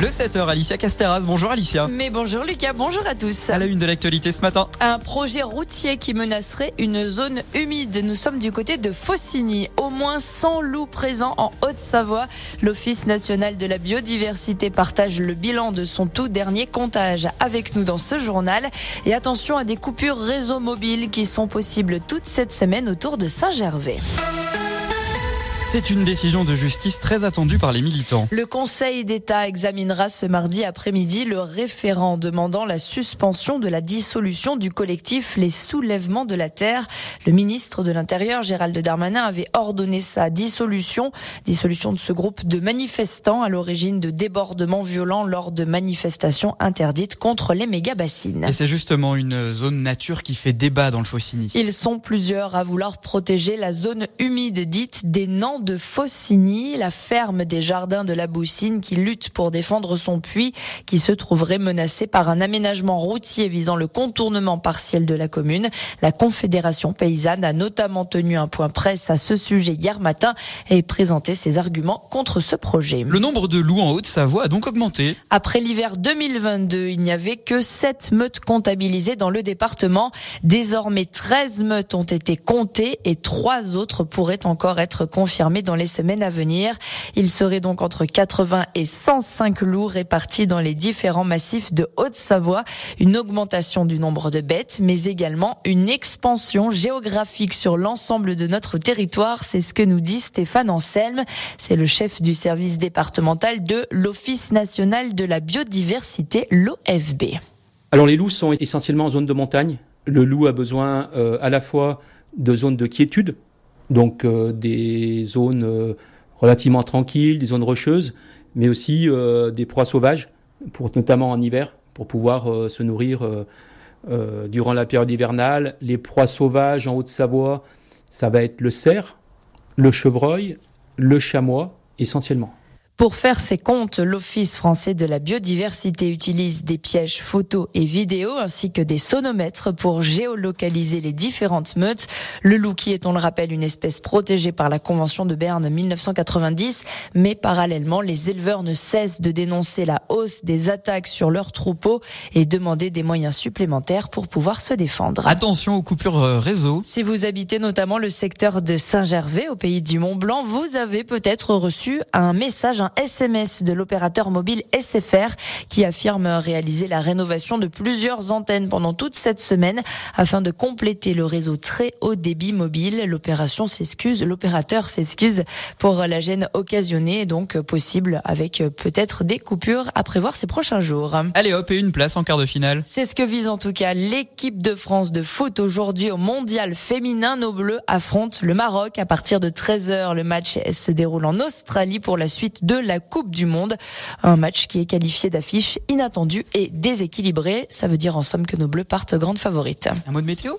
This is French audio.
Le 7h, Alicia Casteras. Bonjour Alicia. Mais bonjour Lucas, bonjour à tous. À la une de l'actualité ce matin. Un projet routier qui menacerait une zone humide. Nous sommes du côté de Faucigny. Au moins 100 loups présents en Haute-Savoie. L'Office national de la biodiversité partage le bilan de son tout dernier comptage avec nous dans ce journal. Et attention à des coupures réseau mobile qui sont possibles toute cette semaine autour de Saint-Gervais. C'est une décision de justice très attendue par les militants. Le Conseil d'État examinera ce mardi après-midi le référent demandant la suspension de la dissolution du collectif Les Soulèvements de la Terre. Le ministre de l'Intérieur, Gérald Darmanin, avait ordonné sa dissolution, dissolution de ce groupe de manifestants à l'origine de débordements violents lors de manifestations interdites contre les méga-bassines. Et c'est justement une zone nature qui fait débat dans le Faucigny. Ils sont plusieurs à vouloir protéger la zone humide dite des Nants de Faucigny, la ferme des jardins de la Boussine qui lutte pour défendre son puits qui se trouverait menacé par un aménagement routier visant le contournement partiel de la commune. La Confédération paysanne a notamment tenu un point presse à ce sujet hier matin et présenté ses arguments contre ce projet. Le nombre de loups en Haute-Savoie a donc augmenté. Après l'hiver 2022, il n'y avait que 7 meutes comptabilisées dans le département. Désormais, 13 meutes ont été comptées et 3 autres pourraient encore être confirmées dans les semaines à venir. Il serait donc entre 80 et 105 loups répartis dans les différents massifs de Haute-Savoie. Une augmentation du nombre de bêtes, mais également une expansion géographique sur l'ensemble de notre territoire. C'est ce que nous dit Stéphane Anselme. C'est le chef du service départemental de l'Office national de la biodiversité, l'OFB. Alors les loups sont essentiellement en zone de montagne. Le loup a besoin euh, à la fois de zones de quiétude donc euh, des zones euh, relativement tranquilles, des zones rocheuses, mais aussi euh, des proies sauvages, pour, notamment en hiver, pour pouvoir se nourrir durant la période hivernale. Les proies sauvages en Haute-Savoie, ça va être le cerf, le chevreuil, le chamois essentiellement. Pour faire ses comptes, l'Office français de la biodiversité utilise des pièges photos et vidéos ainsi que des sonomètres pour géolocaliser les différentes meutes. Le loup qui est, on le rappelle, une espèce protégée par la Convention de Berne 1990, mais parallèlement, les éleveurs ne cessent de dénoncer la hausse des attaques sur leurs troupeaux et demander des moyens supplémentaires pour pouvoir se défendre. Attention aux coupures euh, réseau. Si vous habitez notamment le secteur de Saint-Gervais au pays du Mont-Blanc, vous avez peut-être reçu un message, un SMS de l'opérateur mobile SFR qui affirme réaliser la rénovation de plusieurs antennes pendant toute cette semaine afin de compléter le réseau très haut débit mobile. L'opération s'excuse, l'opérateur s'excuse pour la gêne occasionnée, donc possible avec peut-être des coupures à prévoir ces prochains jours. Allez hop, et une place en quart de finale. C'est ce que vise en tout cas l'équipe de France de foot aujourd'hui au mondial féminin. Nos Bleus affrontent le Maroc à partir de 13h. Le match se déroule en Australie pour la suite de la Coupe du Monde. Un match qui est qualifié d'affiche inattendue et déséquilibrée. Ça veut dire en somme que nos Bleus partent grandes favorites. Un mot de météo?